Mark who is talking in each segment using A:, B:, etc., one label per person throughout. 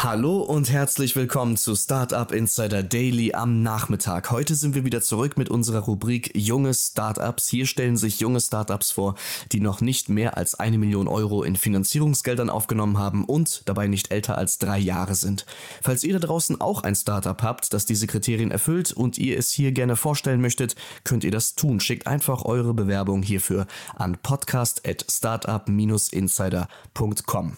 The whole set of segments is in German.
A: Hallo und herzlich willkommen zu Startup Insider Daily am Nachmittag. Heute sind wir wieder zurück mit unserer Rubrik Junge Startups. Hier stellen sich junge Startups vor, die noch nicht mehr als eine Million Euro in Finanzierungsgeldern aufgenommen haben und dabei nicht älter als drei Jahre sind. Falls ihr da draußen auch ein Startup habt, das diese Kriterien erfüllt und ihr es hier gerne vorstellen möchtet, könnt ihr das tun. Schickt einfach eure Bewerbung hierfür an podcast.startup-insider.com.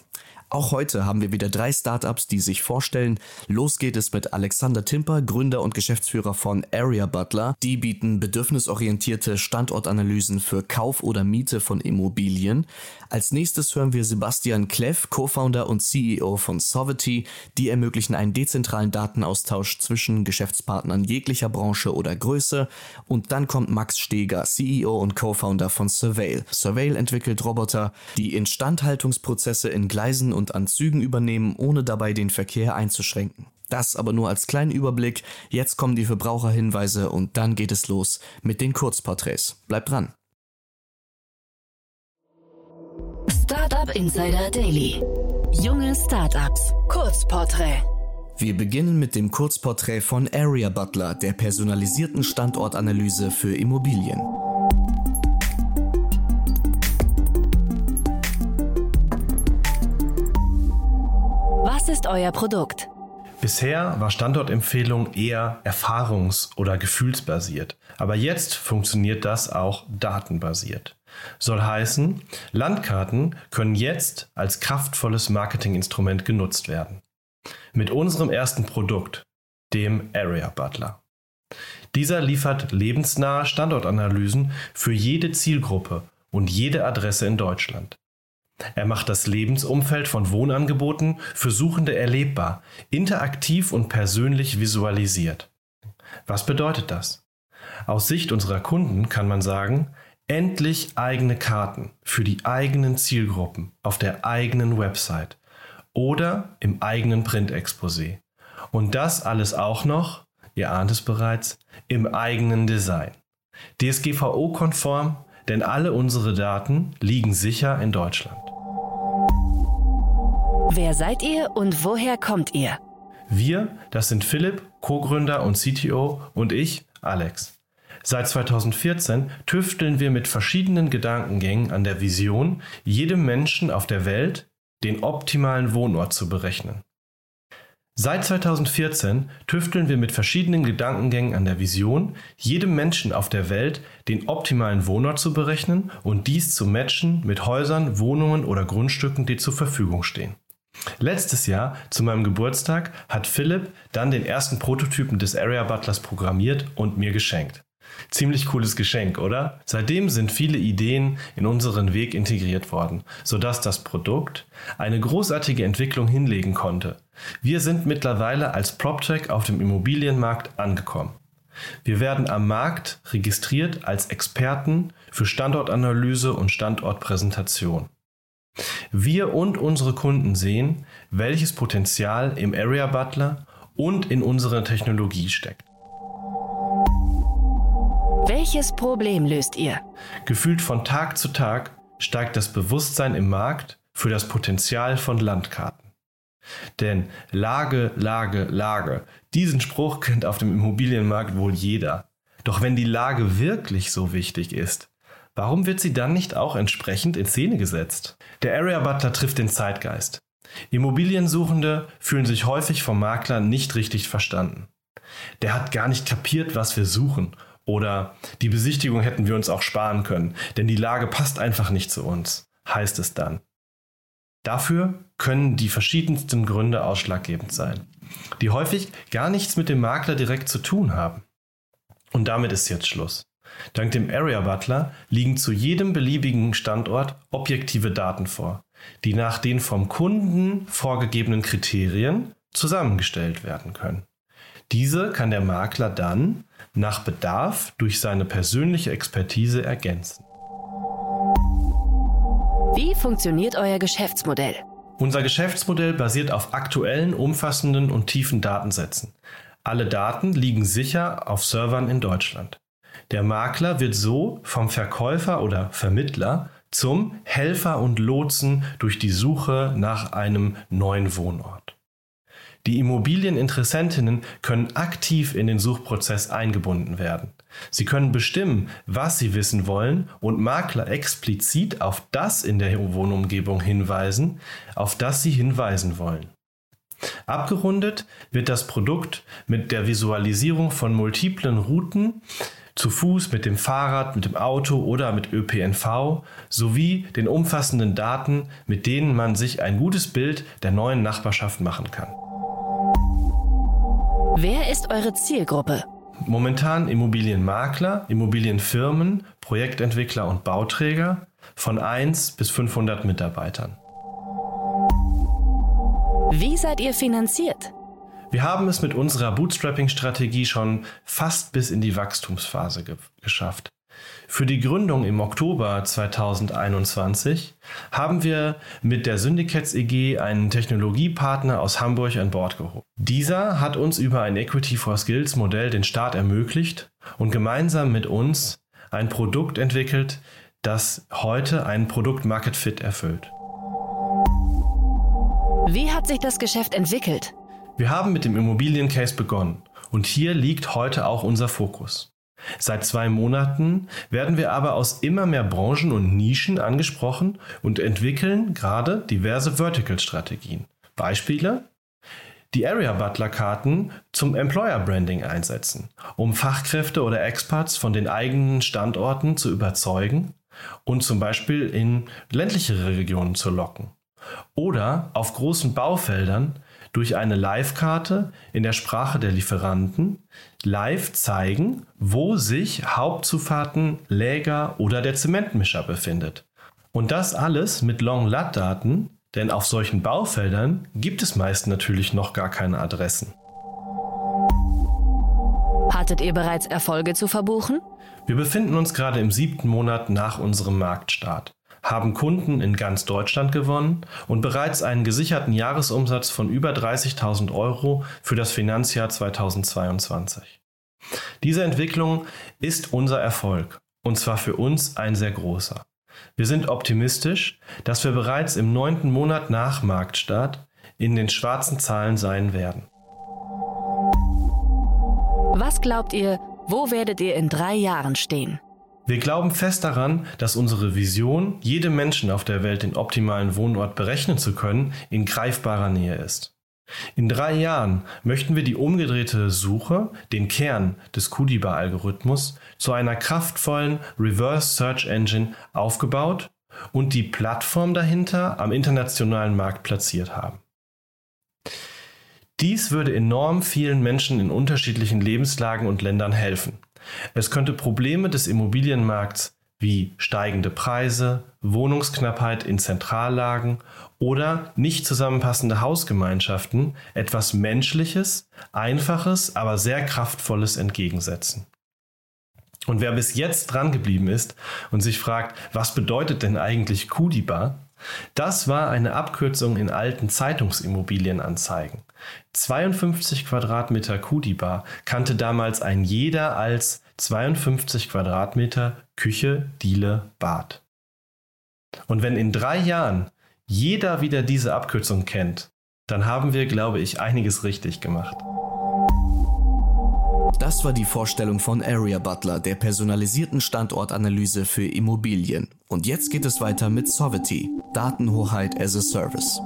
A: Auch heute haben wir wieder drei Startups, die sich vorstellen. Los geht es mit Alexander Timper, Gründer und Geschäftsführer von Area Butler. Die bieten bedürfnisorientierte Standortanalysen für Kauf oder Miete von Immobilien. Als nächstes hören wir Sebastian Kleff, Co-Founder und CEO von Sovety. Die ermöglichen einen dezentralen Datenaustausch zwischen Geschäftspartnern jeglicher Branche oder Größe. Und dann kommt Max Steger, CEO und Co-Founder von Surveil. Surveil entwickelt Roboter, die Instandhaltungsprozesse in Gleisen und an Zügen übernehmen, ohne dabei den Verkehr einzuschränken. Das aber nur als kleinen Überblick. Jetzt kommen die Verbraucherhinweise und dann geht es los mit den Kurzporträts. Bleibt dran.
B: Startup Insider Daily. Junge Startups. Kurzporträt.
A: Wir beginnen mit dem Kurzporträt von Area Butler, der personalisierten Standortanalyse für Immobilien.
B: Euer Produkt?
C: Bisher war Standortempfehlung eher erfahrungs- oder gefühlsbasiert, aber jetzt funktioniert das auch datenbasiert. Soll heißen, Landkarten können jetzt als kraftvolles Marketinginstrument genutzt werden. Mit unserem ersten Produkt, dem Area Butler. Dieser liefert lebensnahe Standortanalysen für jede Zielgruppe und jede Adresse in Deutschland. Er macht das Lebensumfeld von Wohnangeboten für Suchende erlebbar, interaktiv und persönlich visualisiert. Was bedeutet das? Aus Sicht unserer Kunden kann man sagen, endlich eigene Karten für die eigenen Zielgruppen auf der eigenen Website oder im eigenen Printexposé. Und das alles auch noch, ihr ahnt es bereits, im eigenen Design. DSGVO-konform, denn alle unsere Daten liegen sicher in Deutschland.
B: Wer seid ihr und woher kommt ihr?
C: Wir, das sind Philipp, Co-Gründer und CTO und ich, Alex. Seit 2014 tüfteln wir mit verschiedenen Gedankengängen an der Vision, jedem Menschen auf der Welt den optimalen Wohnort zu berechnen. Seit 2014 tüfteln wir mit verschiedenen Gedankengängen an der Vision, jedem Menschen auf der Welt den optimalen Wohnort zu berechnen und dies zu matchen mit Häusern, Wohnungen oder Grundstücken, die zur Verfügung stehen. Letztes Jahr, zu meinem Geburtstag, hat Philipp dann den ersten Prototypen des Area Butlers programmiert und mir geschenkt. Ziemlich cooles Geschenk, oder? Seitdem sind viele Ideen in unseren Weg integriert worden, sodass das Produkt eine großartige Entwicklung hinlegen konnte. Wir sind mittlerweile als PropTech auf dem Immobilienmarkt angekommen. Wir werden am Markt registriert als Experten für Standortanalyse und Standortpräsentation. Wir und unsere Kunden sehen, welches Potenzial im Area Butler und in unserer Technologie steckt.
B: Welches Problem löst ihr?
C: Gefühlt von Tag zu Tag steigt das Bewusstsein im Markt für das Potenzial von Landkarten. Denn Lage, Lage, Lage, diesen Spruch kennt auf dem Immobilienmarkt wohl jeder. Doch wenn die Lage wirklich so wichtig ist, warum wird sie dann nicht auch entsprechend in Szene gesetzt? Der Area Butler trifft den Zeitgeist. Immobiliensuchende fühlen sich häufig vom Makler nicht richtig verstanden. Der hat gar nicht kapiert, was wir suchen oder die Besichtigung hätten wir uns auch sparen können, denn die Lage passt einfach nicht zu uns, heißt es dann. Dafür können die verschiedensten Gründe ausschlaggebend sein, die häufig gar nichts mit dem Makler direkt zu tun haben. Und damit ist jetzt Schluss. Dank dem Area Butler liegen zu jedem beliebigen Standort objektive Daten vor, die nach den vom Kunden vorgegebenen Kriterien zusammengestellt werden können. Diese kann der Makler dann nach Bedarf durch seine persönliche Expertise ergänzen.
B: Wie funktioniert euer Geschäftsmodell?
C: Unser Geschäftsmodell basiert auf aktuellen, umfassenden und tiefen Datensätzen. Alle Daten liegen sicher auf Servern in Deutschland. Der Makler wird so vom Verkäufer oder Vermittler zum Helfer und Lotsen durch die Suche nach einem neuen Wohnort. Die Immobilieninteressentinnen können aktiv in den Suchprozess eingebunden werden. Sie können bestimmen, was sie wissen wollen und Makler explizit auf das in der Wohnumgebung hinweisen, auf das sie hinweisen wollen. Abgerundet wird das Produkt mit der Visualisierung von multiplen Routen zu Fuß, mit dem Fahrrad, mit dem Auto oder mit ÖPNV sowie den umfassenden Daten, mit denen man sich ein gutes Bild der neuen Nachbarschaft machen kann.
B: Wer ist eure Zielgruppe?
C: Momentan Immobilienmakler, Immobilienfirmen, Projektentwickler und Bauträger von 1 bis 500 Mitarbeitern.
B: Wie seid ihr finanziert?
C: Wir haben es mit unserer Bootstrapping-Strategie schon fast bis in die Wachstumsphase ge geschafft. Für die Gründung im Oktober 2021 haben wir mit der Syndicates EG einen Technologiepartner aus Hamburg an Bord geholt. Dieser hat uns über ein Equity for Skills Modell den Start ermöglicht und gemeinsam mit uns ein Produkt entwickelt, das heute einen Produkt Market Fit erfüllt.
B: Wie hat sich das Geschäft entwickelt?
C: Wir haben mit dem Immobiliencase begonnen und hier liegt heute auch unser Fokus. Seit zwei Monaten werden wir aber aus immer mehr Branchen und Nischen angesprochen und entwickeln gerade diverse Vertical-Strategien. Beispiele? Die Area Butler Karten zum Employer Branding einsetzen, um Fachkräfte oder Experts von den eigenen Standorten zu überzeugen und zum Beispiel in ländlichere Regionen zu locken. Oder auf großen Baufeldern durch eine Live-Karte in der Sprache der Lieferanten live zeigen, wo sich Hauptzufahrten, Läger oder der Zementmischer befindet. Und das alles mit Long-LAT-Daten, denn auf solchen Baufeldern gibt es meist natürlich noch gar keine Adressen.
B: Hattet ihr bereits Erfolge zu verbuchen?
C: Wir befinden uns gerade im siebten Monat nach unserem Marktstart haben Kunden in ganz Deutschland gewonnen und bereits einen gesicherten Jahresumsatz von über 30.000 Euro für das Finanzjahr 2022. Diese Entwicklung ist unser Erfolg und zwar für uns ein sehr großer. Wir sind optimistisch, dass wir bereits im neunten Monat nach Marktstart in den schwarzen Zahlen sein werden.
B: Was glaubt ihr, wo werdet ihr in drei Jahren stehen?
C: Wir glauben fest daran, dass unsere Vision, jedem Menschen auf der Welt den optimalen Wohnort berechnen zu können, in greifbarer Nähe ist. In drei Jahren möchten wir die umgedrehte Suche, den Kern des Kudiba-Algorithmus, zu einer kraftvollen Reverse Search Engine aufgebaut und die Plattform dahinter am internationalen Markt platziert haben. Dies würde enorm vielen Menschen in unterschiedlichen Lebenslagen und Ländern helfen. Es könnte Probleme des Immobilienmarkts wie steigende Preise, Wohnungsknappheit in Zentrallagen oder nicht zusammenpassende Hausgemeinschaften etwas Menschliches, Einfaches, aber sehr Kraftvolles entgegensetzen. Und wer bis jetzt dran geblieben ist und sich fragt, was bedeutet denn eigentlich Kudiba, das war eine Abkürzung in alten Zeitungsimmobilienanzeigen. 52 Quadratmeter Kudiba kannte damals ein jeder als 52 Quadratmeter Küche, Diele, Bad. Und wenn in drei Jahren jeder wieder diese Abkürzung kennt, dann haben wir, glaube ich, einiges richtig gemacht.
A: Das war die Vorstellung von Area Butler, der personalisierten Standortanalyse für Immobilien. Und jetzt geht es weiter mit Sovety, Datenhoheit as a Service.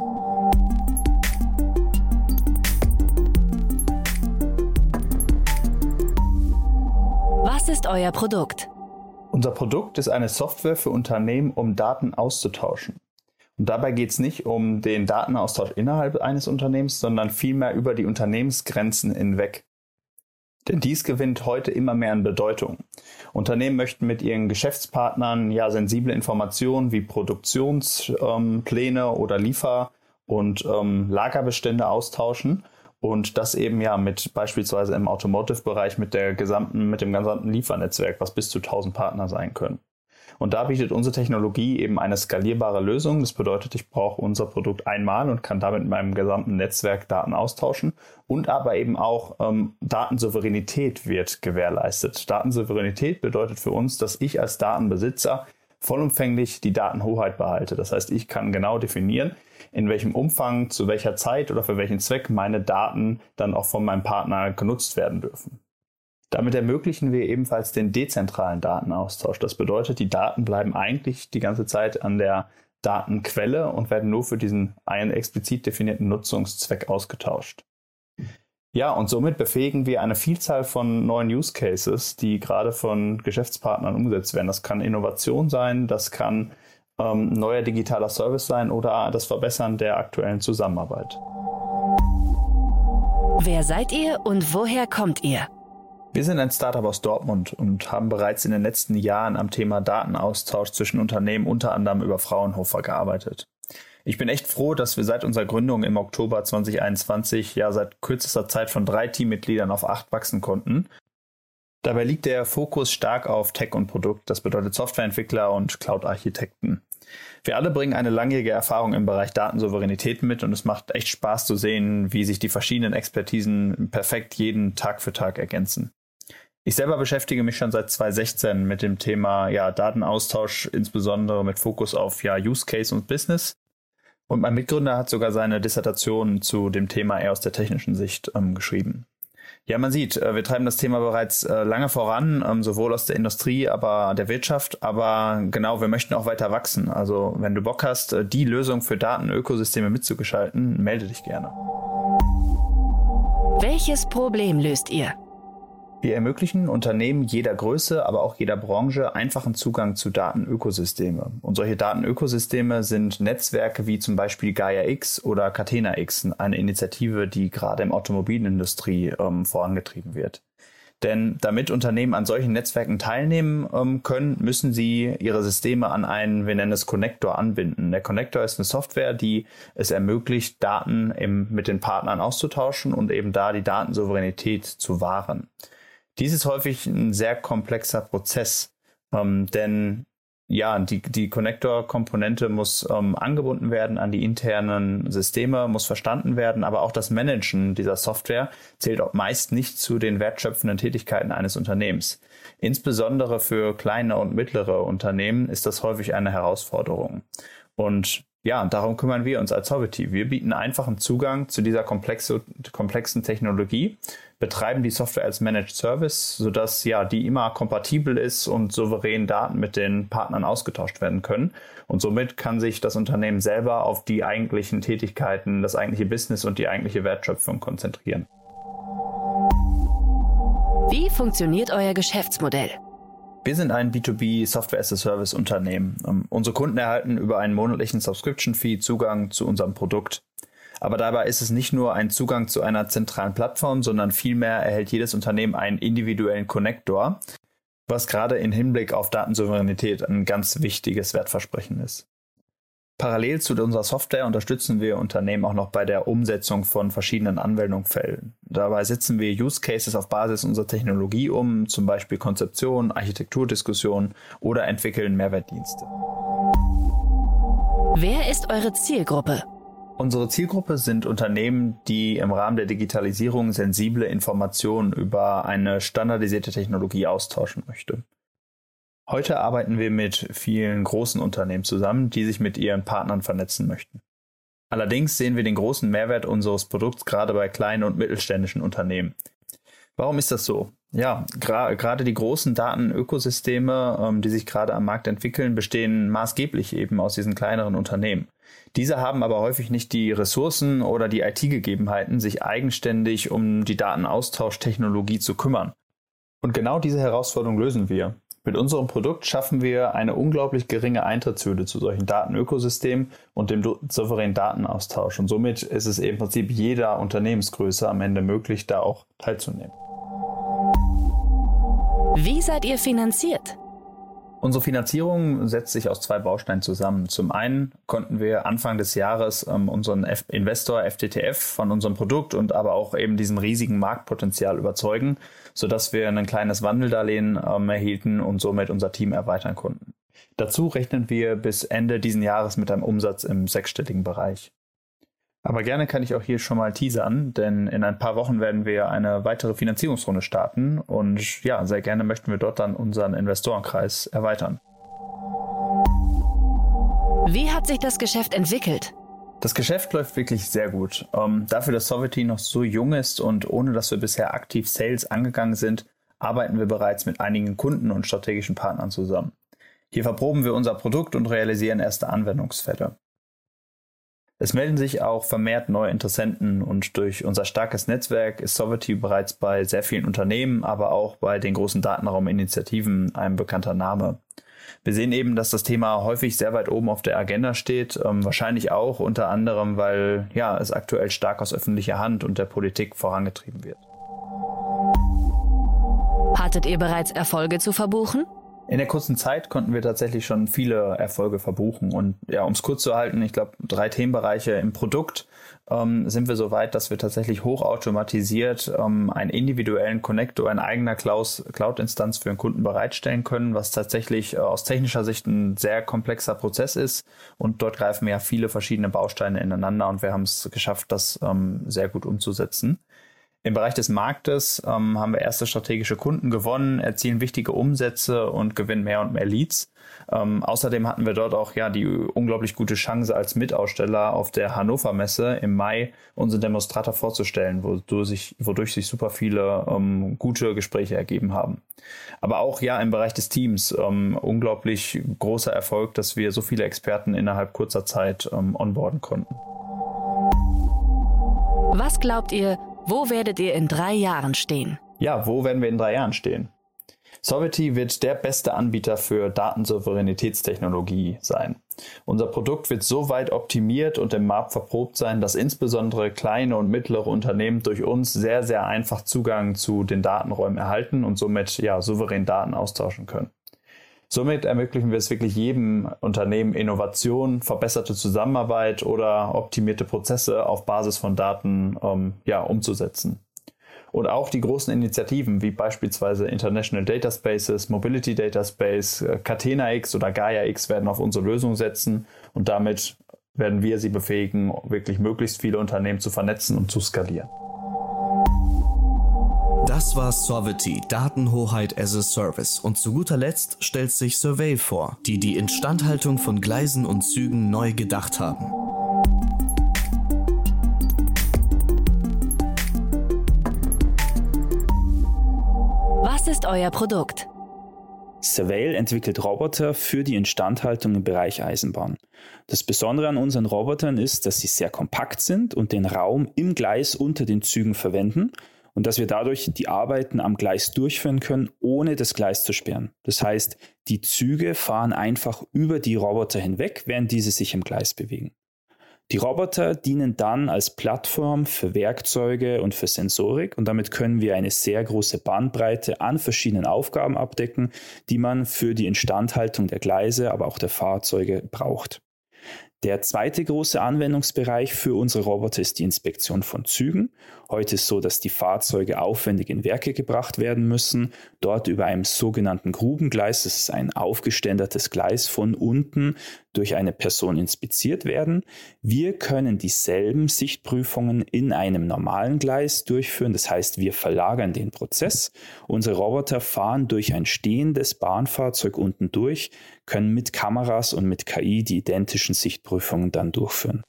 B: Was ist euer Produkt?
D: Unser Produkt ist eine Software für Unternehmen, um Daten auszutauschen. Und dabei geht es nicht um den Datenaustausch innerhalb eines Unternehmens, sondern vielmehr über die Unternehmensgrenzen hinweg. Denn dies gewinnt heute immer mehr an Bedeutung. Unternehmen möchten mit ihren Geschäftspartnern ja sensible Informationen wie Produktionspläne ähm, oder Liefer- und ähm, Lagerbestände austauschen und das eben ja mit beispielsweise im Automotive-Bereich mit der gesamten, mit dem gesamten Liefernetzwerk, was bis zu 1000 Partner sein können. Und da bietet unsere Technologie eben eine skalierbare Lösung. Das bedeutet, ich brauche unser Produkt einmal und kann damit in meinem gesamten Netzwerk Daten austauschen. Und aber eben auch ähm, Datensouveränität wird gewährleistet. Datensouveränität bedeutet für uns, dass ich als Datenbesitzer vollumfänglich die Datenhoheit behalte. Das heißt, ich kann genau definieren, in welchem Umfang, zu welcher Zeit oder für welchen Zweck meine Daten dann auch von meinem Partner genutzt werden dürfen. Damit ermöglichen wir ebenfalls den dezentralen Datenaustausch. Das bedeutet, die Daten bleiben eigentlich die ganze Zeit an der Datenquelle und werden nur für diesen einen explizit definierten Nutzungszweck ausgetauscht. Ja, und somit befähigen wir eine Vielzahl von neuen Use Cases, die gerade von Geschäftspartnern umgesetzt werden. Das kann Innovation sein, das kann ähm, neuer digitaler Service sein oder das Verbessern der aktuellen Zusammenarbeit.
B: Wer seid ihr und woher kommt ihr?
D: Wir sind ein Startup aus Dortmund und haben bereits in den letzten Jahren am Thema Datenaustausch zwischen Unternehmen unter anderem über Fraunhofer gearbeitet. Ich bin echt froh, dass wir seit unserer Gründung im Oktober 2021 ja seit kürzester Zeit von drei Teammitgliedern auf acht wachsen konnten. Dabei liegt der Fokus stark auf Tech und Produkt, das bedeutet Softwareentwickler und Cloud-Architekten. Wir alle bringen eine langjährige Erfahrung im Bereich Datensouveränität mit und es macht echt Spaß zu sehen, wie sich die verschiedenen Expertisen perfekt jeden Tag für Tag ergänzen. Ich selber beschäftige mich schon seit 2016 mit dem Thema ja, Datenaustausch, insbesondere mit Fokus auf ja, Use Case und Business. Und mein Mitgründer hat sogar seine Dissertation zu dem Thema eher aus der technischen Sicht ähm, geschrieben. Ja, man sieht, äh, wir treiben das Thema bereits äh, lange voran, ähm, sowohl aus der Industrie, aber der Wirtschaft. Aber genau, wir möchten auch weiter wachsen. Also wenn du Bock hast, äh, die Lösung für Datenökosysteme mitzugestalten, melde dich gerne.
B: Welches Problem löst ihr?
D: Wir ermöglichen Unternehmen jeder Größe, aber auch jeder Branche einfachen Zugang zu Datenökosysteme. Und solche Datenökosysteme sind Netzwerke wie zum Beispiel Gaia X oder Catena X, eine Initiative, die gerade im Automobilindustrie ähm, vorangetrieben wird. Denn damit Unternehmen an solchen Netzwerken teilnehmen ähm, können, müssen sie ihre Systeme an einen, wir nennen es Connector, anbinden. Der Connector ist eine Software, die es ermöglicht, Daten im, mit den Partnern auszutauschen und eben da die Datensouveränität zu wahren. Dies ist häufig ein sehr komplexer Prozess, ähm, denn ja, die, die Connector-Komponente muss ähm, angebunden werden an die internen Systeme, muss verstanden werden, aber auch das Managen dieser Software zählt meist nicht zu den wertschöpfenden Tätigkeiten eines Unternehmens. Insbesondere für kleine und mittlere Unternehmen ist das häufig eine Herausforderung. Und ja, darum kümmern wir uns als Hobbity. Wir bieten einfachen Zugang zu dieser komplexe, komplexen Technologie, betreiben die Software als Managed Service, sodass ja die immer kompatibel ist und souverän Daten mit den Partnern ausgetauscht werden können. Und somit kann sich das Unternehmen selber auf die eigentlichen Tätigkeiten, das eigentliche Business und die eigentliche Wertschöpfung konzentrieren.
B: Wie funktioniert euer Geschäftsmodell?
D: Wir sind ein B2B Software as a Service Unternehmen. Um, ähm, unsere Kunden erhalten über einen monatlichen Subscription Fee Zugang zu unserem Produkt. Aber dabei ist es nicht nur ein Zugang zu einer zentralen Plattform, sondern vielmehr erhält jedes Unternehmen einen individuellen Connector, was gerade im Hinblick auf Datensouveränität ein ganz wichtiges Wertversprechen ist. Parallel zu unserer Software unterstützen wir Unternehmen auch noch bei der Umsetzung von verschiedenen Anwendungsfällen. Dabei setzen wir Use Cases auf Basis unserer Technologie um, zum Beispiel Konzeption, Architekturdiskussion oder entwickeln Mehrwertdienste.
B: Wer ist eure Zielgruppe?
D: Unsere Zielgruppe sind Unternehmen, die im Rahmen der Digitalisierung sensible Informationen über eine standardisierte Technologie austauschen möchten. Heute arbeiten wir mit vielen großen Unternehmen zusammen, die sich mit ihren Partnern vernetzen möchten. Allerdings sehen wir den großen Mehrwert unseres Produkts gerade bei kleinen und mittelständischen Unternehmen. Warum ist das so? Ja, gerade die großen Datenökosysteme, ähm, die sich gerade am Markt entwickeln, bestehen maßgeblich eben aus diesen kleineren Unternehmen. Diese haben aber häufig nicht die Ressourcen oder die IT-Gegebenheiten, sich eigenständig um die Datenaustausch-Technologie zu kümmern. Und genau diese Herausforderung lösen wir. Mit unserem Produkt schaffen wir eine unglaublich geringe Eintrittshürde zu solchen Datenökosystemen und dem souveränen Datenaustausch. Und somit ist es im Prinzip jeder Unternehmensgröße am Ende möglich, da auch teilzunehmen.
B: Wie seid ihr finanziert?
D: Unsere Finanzierung setzt sich aus zwei Bausteinen zusammen. Zum einen konnten wir Anfang des Jahres ähm, unseren F Investor FTTF von unserem Produkt und aber auch eben diesem riesigen Marktpotenzial überzeugen, sodass wir ein kleines Wandeldarlehen ähm, erhielten und somit unser Team erweitern konnten. Dazu rechnen wir bis Ende diesen Jahres mit einem Umsatz im sechsstelligen Bereich. Aber gerne kann ich auch hier schon mal teasern, denn in ein paar Wochen werden wir eine weitere Finanzierungsrunde starten und ja, sehr gerne möchten wir dort dann unseren Investorenkreis erweitern.
B: Wie hat sich das Geschäft entwickelt?
D: Das Geschäft läuft wirklich sehr gut. Ähm, dafür, dass Sovereignty noch so jung ist und ohne dass wir bisher aktiv Sales angegangen sind, arbeiten wir bereits mit einigen Kunden und strategischen Partnern zusammen. Hier verproben wir unser Produkt und realisieren erste Anwendungsfälle. Es melden sich auch vermehrt neue Interessenten und durch unser starkes Netzwerk ist Sovereignty bereits bei sehr vielen Unternehmen, aber auch bei den großen Datenrauminitiativen ein bekannter Name. Wir sehen eben, dass das Thema häufig sehr weit oben auf der Agenda steht, ähm, wahrscheinlich auch unter anderem, weil ja, es aktuell stark aus öffentlicher Hand und der Politik vorangetrieben wird.
B: Hattet ihr bereits Erfolge zu verbuchen?
D: In der kurzen Zeit konnten wir tatsächlich schon viele Erfolge verbuchen. Und ja, um es kurz zu halten, ich glaube, drei Themenbereiche im Produkt ähm, sind wir so weit, dass wir tatsächlich hochautomatisiert ähm, einen individuellen Connector in eigener Cloud-Instanz für den Kunden bereitstellen können, was tatsächlich äh, aus technischer Sicht ein sehr komplexer Prozess ist. Und dort greifen ja viele verschiedene Bausteine ineinander und wir haben es geschafft, das ähm, sehr gut umzusetzen. Im Bereich des Marktes ähm, haben wir erste strategische Kunden gewonnen, erzielen wichtige Umsätze und gewinnen mehr und mehr Leads. Ähm, außerdem hatten wir dort auch ja die unglaublich gute Chance als Mitaussteller auf der Hannover Messe im Mai unseren Demonstrator vorzustellen, wodurch sich, wodurch sich super viele ähm, gute Gespräche ergeben haben. Aber auch ja im Bereich des Teams ähm, unglaublich großer Erfolg, dass wir so viele Experten innerhalb kurzer Zeit ähm, onboarden konnten.
B: Was glaubt ihr, wo werdet ihr in drei Jahren stehen?
D: Ja, wo werden wir in drei Jahren stehen? Sovereignty wird der beste Anbieter für Datensouveränitätstechnologie sein. Unser Produkt wird so weit optimiert und im Markt verprobt sein, dass insbesondere kleine und mittlere Unternehmen durch uns sehr, sehr einfach Zugang zu den Datenräumen erhalten und somit ja souverän Daten austauschen können. Somit ermöglichen wir es wirklich jedem Unternehmen Innovation, verbesserte Zusammenarbeit oder optimierte Prozesse auf Basis von Daten ähm, ja, umzusetzen. Und auch die großen Initiativen wie beispielsweise International Data Spaces, Mobility Data Space, äh, Catena X oder Gaia X werden auf unsere Lösung setzen und damit werden wir sie befähigen, wirklich möglichst viele Unternehmen zu vernetzen und zu skalieren.
A: Das war Sovereignty, Datenhoheit as a Service. Und zu guter Letzt stellt sich Survey vor, die die Instandhaltung von Gleisen und Zügen neu gedacht haben.
B: Was ist euer Produkt?
E: Surveil entwickelt Roboter für die Instandhaltung im Bereich Eisenbahn. Das Besondere an unseren Robotern ist, dass sie sehr kompakt sind und den Raum im Gleis unter den Zügen verwenden und dass wir dadurch die Arbeiten am Gleis durchführen können, ohne das Gleis zu sperren. Das heißt, die Züge fahren einfach über die Roboter hinweg, während diese sich im Gleis bewegen. Die Roboter dienen dann als Plattform für Werkzeuge und für Sensorik und damit können wir eine sehr große Bandbreite an verschiedenen Aufgaben abdecken, die man für die Instandhaltung der Gleise, aber auch der Fahrzeuge braucht. Der zweite große Anwendungsbereich für unsere Roboter ist die Inspektion von Zügen. Heute ist so, dass die Fahrzeuge aufwendig in Werke gebracht werden müssen, dort über einem sogenannten Grubengleis, das ist ein aufgeständertes Gleis von unten durch eine Person inspiziert werden. Wir können dieselben Sichtprüfungen in einem normalen Gleis durchführen, das heißt, wir verlagern den Prozess. Unsere Roboter fahren durch ein stehendes Bahnfahrzeug unten durch, können mit Kameras und mit KI die identischen Sichtprüfungen dann durchführen.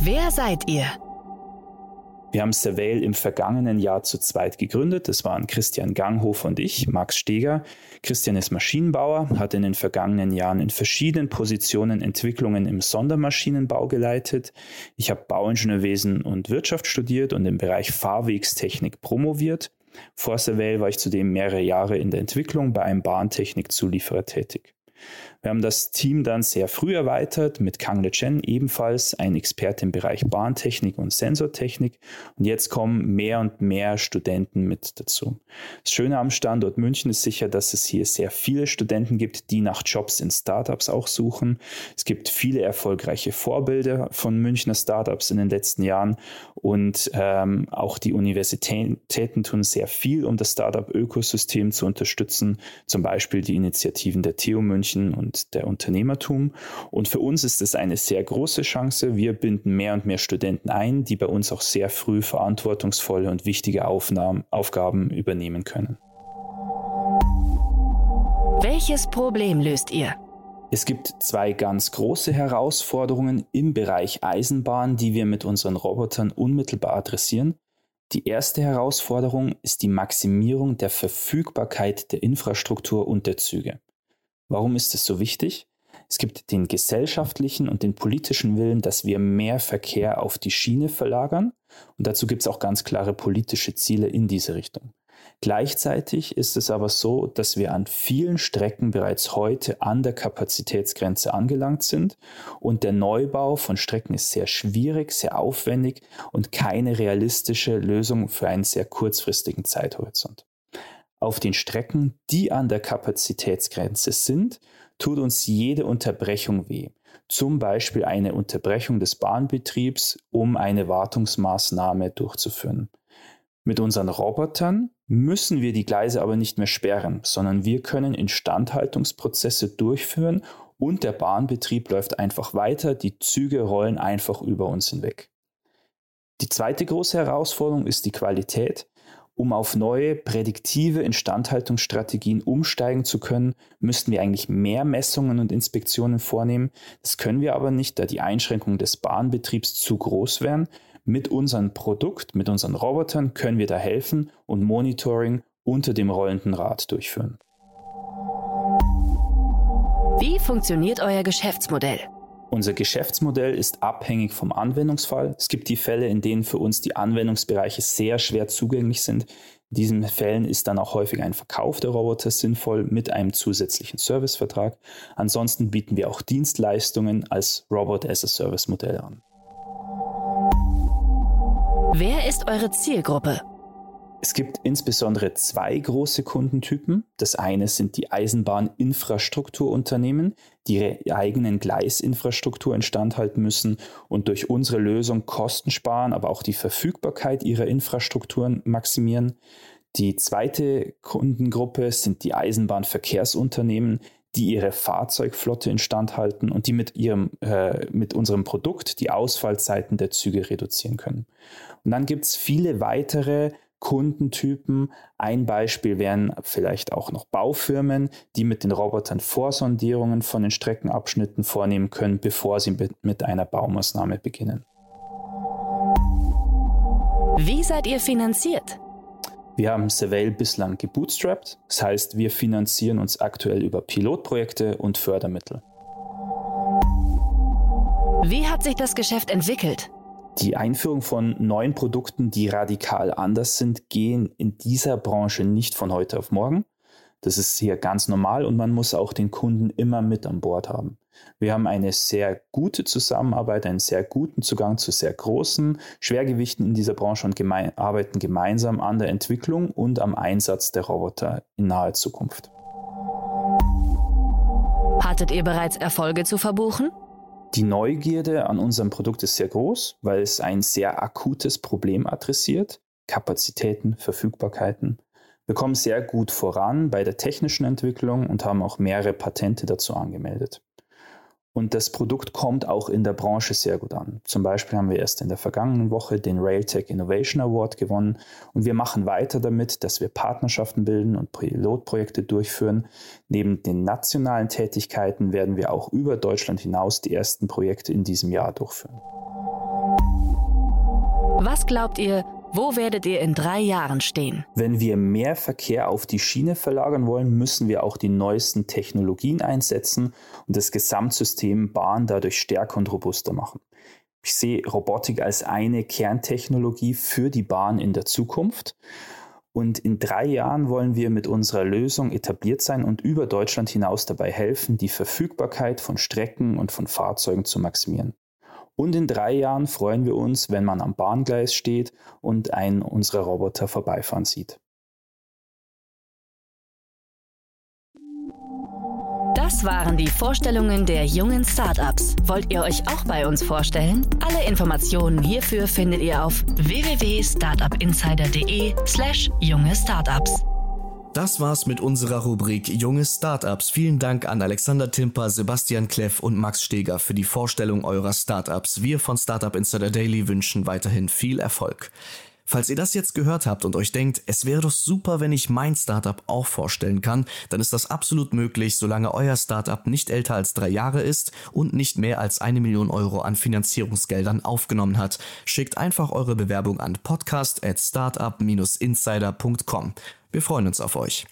B: Wer seid ihr?
E: Wir haben Surveil im vergangenen Jahr zu zweit gegründet. Das waren Christian Ganghof und ich, Max Steger. Christian ist Maschinenbauer, hat in den vergangenen Jahren in verschiedenen Positionen Entwicklungen im Sondermaschinenbau geleitet. Ich habe Bauingenieurwesen und Wirtschaft studiert und im Bereich Fahrwegstechnik promoviert. Vor Surveil war ich zudem mehrere Jahre in der Entwicklung bei einem Bahntechnikzulieferer tätig. Wir haben das Team dann sehr früh erweitert mit Kang Le Chen, ebenfalls ein Experte im Bereich Bahntechnik und Sensortechnik. Und jetzt kommen mehr und mehr Studenten mit dazu. Das Schöne am Standort München ist sicher, dass es hier sehr viele Studenten gibt, die nach Jobs in Startups auch suchen. Es gibt viele erfolgreiche Vorbilder von Münchner Startups in den letzten Jahren und ähm, auch die Universitäten tun sehr viel, um das Startup-Ökosystem zu unterstützen. Zum Beispiel die Initiativen der TU München und und der Unternehmertum. Und für uns ist es eine sehr große Chance. Wir binden mehr und mehr Studenten ein, die bei uns auch sehr früh verantwortungsvolle und wichtige Aufnahmen, Aufgaben übernehmen können.
B: Welches Problem löst ihr?
E: Es gibt zwei ganz große Herausforderungen im Bereich Eisenbahn, die wir mit unseren Robotern unmittelbar adressieren. Die erste Herausforderung ist die Maximierung der Verfügbarkeit der Infrastruktur und der Züge. Warum ist es so wichtig? Es gibt den gesellschaftlichen und den politischen Willen, dass wir mehr Verkehr auf die Schiene verlagern. Und dazu gibt es auch ganz klare politische Ziele in diese Richtung. Gleichzeitig ist es aber so, dass wir an vielen Strecken bereits heute an der Kapazitätsgrenze angelangt sind und der Neubau von Strecken ist sehr schwierig, sehr aufwendig und keine realistische Lösung für einen sehr kurzfristigen Zeithorizont. Auf den Strecken, die an der Kapazitätsgrenze sind, tut uns jede Unterbrechung weh. Zum Beispiel eine Unterbrechung des Bahnbetriebs, um eine Wartungsmaßnahme durchzuführen. Mit unseren Robotern müssen wir die Gleise aber nicht mehr sperren, sondern wir können Instandhaltungsprozesse durchführen und der Bahnbetrieb läuft einfach weiter, die Züge rollen einfach über uns hinweg. Die zweite große Herausforderung ist die Qualität. Um auf neue prädiktive Instandhaltungsstrategien umsteigen zu können, müssten wir eigentlich mehr Messungen und Inspektionen vornehmen. Das können wir aber nicht, da die Einschränkungen des Bahnbetriebs zu groß wären. Mit unserem Produkt, mit unseren Robotern können wir da helfen und Monitoring unter dem rollenden Rad durchführen.
B: Wie funktioniert euer Geschäftsmodell?
E: Unser Geschäftsmodell ist abhängig vom Anwendungsfall. Es gibt die Fälle, in denen für uns die Anwendungsbereiche sehr schwer zugänglich sind. In diesen Fällen ist dann auch häufig ein Verkauf der Roboter sinnvoll mit einem zusätzlichen Servicevertrag. Ansonsten bieten wir auch Dienstleistungen als Robot as a Service Modell an.
B: Wer ist eure Zielgruppe?
E: Es gibt insbesondere zwei große Kundentypen. Das eine sind die Eisenbahninfrastrukturunternehmen, die ihre eigenen Gleisinfrastruktur instand halten müssen und durch unsere Lösung Kosten sparen, aber auch die Verfügbarkeit ihrer Infrastrukturen maximieren. Die zweite Kundengruppe sind die Eisenbahnverkehrsunternehmen, die ihre Fahrzeugflotte instand halten und die mit, ihrem, äh, mit unserem Produkt die Ausfallzeiten der Züge reduzieren können. Und dann gibt es viele weitere Kundentypen. Ein Beispiel wären vielleicht auch noch Baufirmen, die mit den Robotern Vorsondierungen von den Streckenabschnitten vornehmen können, bevor sie mit einer Baumaßnahme beginnen.
B: Wie seid ihr finanziert?
E: Wir haben Surveil bislang gebootstrapped, das heißt, wir finanzieren uns aktuell über Pilotprojekte und Fördermittel.
B: Wie hat sich das Geschäft entwickelt?
E: Die Einführung von neuen Produkten, die radikal anders sind, gehen in dieser Branche nicht von heute auf morgen. Das ist hier ganz normal und man muss auch den Kunden immer mit an Bord haben. Wir haben eine sehr gute Zusammenarbeit, einen sehr guten Zugang zu sehr großen Schwergewichten in dieser Branche und geme arbeiten gemeinsam an der Entwicklung und am Einsatz der Roboter in naher Zukunft.
B: Hattet ihr bereits Erfolge zu verbuchen?
E: Die Neugierde an unserem Produkt ist sehr groß, weil es ein sehr akutes Problem adressiert. Kapazitäten, Verfügbarkeiten. Wir kommen sehr gut voran bei der technischen Entwicklung und haben auch mehrere Patente dazu angemeldet. Und das Produkt kommt auch in der Branche sehr gut an. Zum Beispiel haben wir erst in der vergangenen Woche den Railtech Innovation Award gewonnen und wir machen weiter damit, dass wir Partnerschaften bilden und Pilotprojekte durchführen. Neben den nationalen Tätigkeiten werden wir auch über Deutschland hinaus die ersten Projekte in diesem Jahr durchführen.
B: Was glaubt ihr, wo werdet ihr in drei Jahren stehen?
E: Wenn wir mehr Verkehr auf die Schiene verlagern wollen, müssen wir auch die neuesten Technologien einsetzen und das Gesamtsystem Bahn dadurch stärker und robuster machen. Ich sehe Robotik als eine Kerntechnologie für die Bahn in der Zukunft. Und in drei Jahren wollen wir mit unserer Lösung etabliert sein und über Deutschland hinaus dabei helfen, die Verfügbarkeit von Strecken und von Fahrzeugen zu maximieren. Und in drei Jahren freuen wir uns, wenn man am Bahngleis steht und einen unserer Roboter vorbeifahren sieht.
B: Das waren die Vorstellungen der jungen Startups. Wollt ihr euch auch bei uns vorstellen? Alle Informationen hierfür findet ihr auf www.startupinsider.de/slash junge Startups.
A: Das war's mit unserer Rubrik Junge Startups. Vielen Dank an Alexander Timper, Sebastian Kleff und Max Steger für die Vorstellung eurer Startups. Wir von Startup Insider Daily wünschen weiterhin viel Erfolg. Falls ihr das jetzt gehört habt und euch denkt, es wäre doch super, wenn ich mein Startup auch vorstellen kann, dann ist das absolut möglich, solange euer Startup nicht älter als drei Jahre ist und nicht mehr als eine Million Euro an Finanzierungsgeldern aufgenommen hat. Schickt einfach eure Bewerbung an podcast at startup-insider.com. Wir freuen uns auf euch.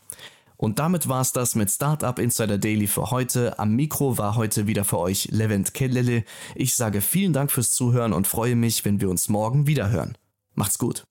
A: Und damit war's das mit Startup Insider Daily für heute. Am Mikro war heute wieder für euch Levent Kellele. Ich sage vielen Dank fürs Zuhören und freue mich, wenn wir uns morgen wieder hören. Macht's gut.